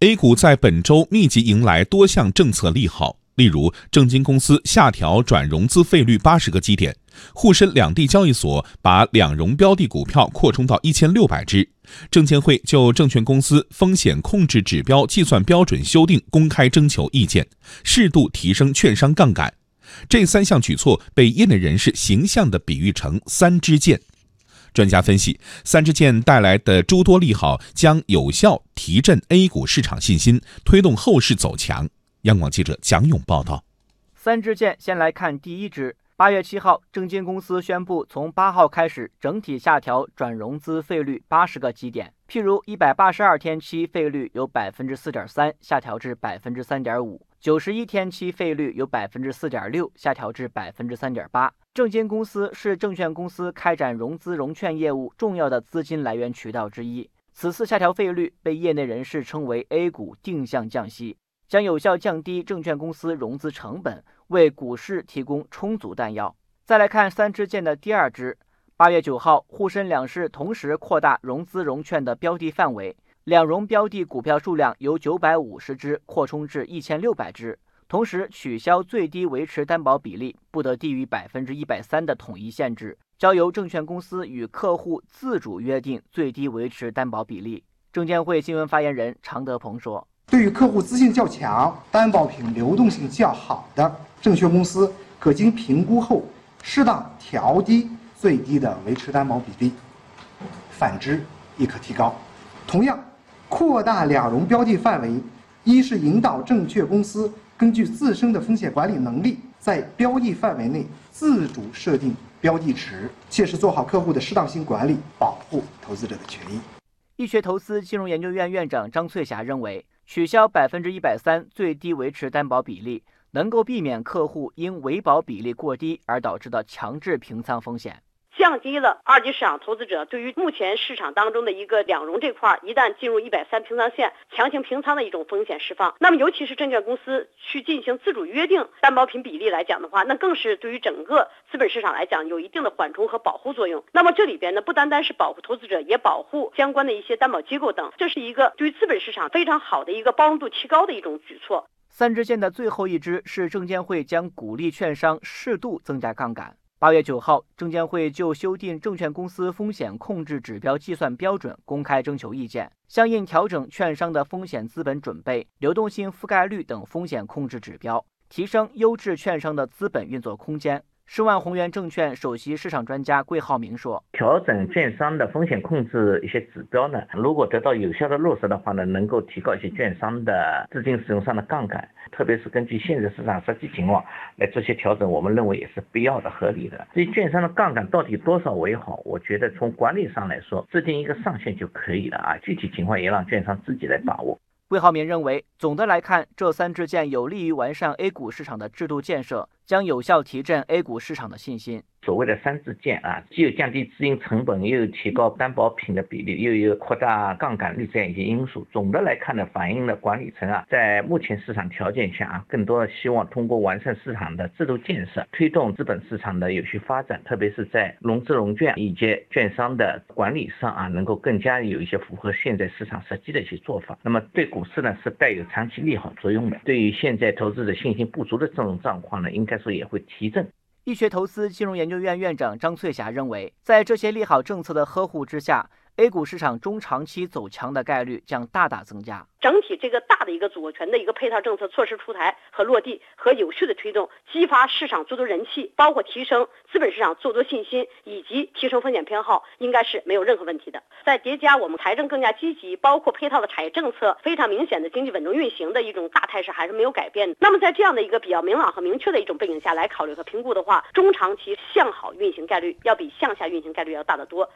A 股在本周密集迎来多项政策利好，例如证金公司下调转融资费率八十个基点，沪深两地交易所把两融标的股票扩充到一千六百只，证监会就证券公司风险控制指标计算标准修订公开征求意见，适度提升券商杠杆。这三项举措被业内人士形象地比喻成“三支箭”。专家分析，三支箭带来的诸多利好将有效提振 A 股市场信心，推动后市走强。央广记者蒋勇报道。三支箭，先来看第一支。八月七号，证金公司宣布，从八号开始整体下调转融资费率八十个基点。譬如，一百八十二天期费率由百分之四点三下调至百分之三点五，九十一天期费率由百分之四点六下调至百分之三点八。证金公司是证券公司开展融资融券业务重要的资金来源渠道之一。此次下调费率被业内人士称为 “A 股定向降息”，将有效降低证券公司融资成本，为股市提供充足弹药。再来看三支箭的第二支，八月九号，沪深两市同时扩大融资融券的标的范围，两融标的股票数量由九百五十只扩充至一千六百只。同时取消最低维持担保比例不得低于百分之一百三的统一限制，交由证券公司与客户自主约定最低维持担保比例。证监会新闻发言人常德鹏说：“对于客户资信较强、担保品流动性较好的证券公司，可经评估后适当调低最低的维持担保比例；反之，亦可提高。同样，扩大两融标的范围，一是引导证券公司。”根据自身的风险管理能力，在标的范围内自主设定标的值，切实做好客户的适当性管理，保护投资者的权益。易学投资金融研究院院长张翠霞认为，取消百分之一百三最低维持担保比例，能够避免客户因维保比例过低而导致的强制平仓风险。降低了二级市场投资者对于目前市场当中的一个两融这块，一旦进入一百三平仓线强行平仓的一种风险释放。那么，尤其是证券公司去进行自主约定担保品比例来讲的话，那更是对于整个资本市场来讲有一定的缓冲和保护作用。那么这里边呢，不单单是保护投资者，也保护相关的一些担保机构等，这是一个对于资本市场非常好的一个包容度提高的一种举措。三支箭的最后一支是证监会将鼓励券商适度增加杠杆。八月九号，证监会就修订证券公司风险控制指标计算标准公开征求意见，相应调整券商的风险资本准备、流动性覆盖率等风险控制指标，提升优质券商的资本运作空间。世万宏源证券首席市场专家桂浩明说：“调整券商的风险控制一些指标呢，如果得到有效的落实的话呢，能够提高一些券商的资金使用上的杠杆，特别是根据现在市场实际情况来做些调整，我们认为也是必要的、合理的。至于券商的杠杆到底多少为好，我觉得从管理上来说，制定一个上限就可以了啊，具体情况也让券商自己来把握。”魏浩民认为，总的来看，这三支箭有利于完善 A 股市场的制度建设，将有效提振 A 股市场的信心。所谓的三支箭啊，既有降低资金成本，又有提高担保品的比例，又有扩大杠杆率这样一些因素。总的来看呢，反映了管理层啊，在目前市场条件下啊，更多的希望通过完善市场的制度建设，推动资本市场的有序发展，特别是在融资融券以及券商的管理上啊，能够更加有一些符合现在市场实际的一些做法。那么对股市呢，是带有长期利好作用的。对于现在投资者信心不足的这种状况呢，应该说也会提振。医学投资金融研究院院长张翠霞认为，在这些利好政策的呵护之下。A 股市场中长期走强的概率将大大增加。整体这个大的一个组合拳的一个配套政策措施出台和落地，和有序的推动，激发市场做多人气，包括提升资本市场做多信心，以及提升风险偏好，应该是没有任何问题的。再叠加我们财政更加积极，包括配套的产业政策非常明显的经济稳中运行的一种大态势还是没有改变。那么在这样的一个比较明朗和明确的一种背景下来考虑和评估的话，中长期向好运行概率要比向下运行概率要大得多。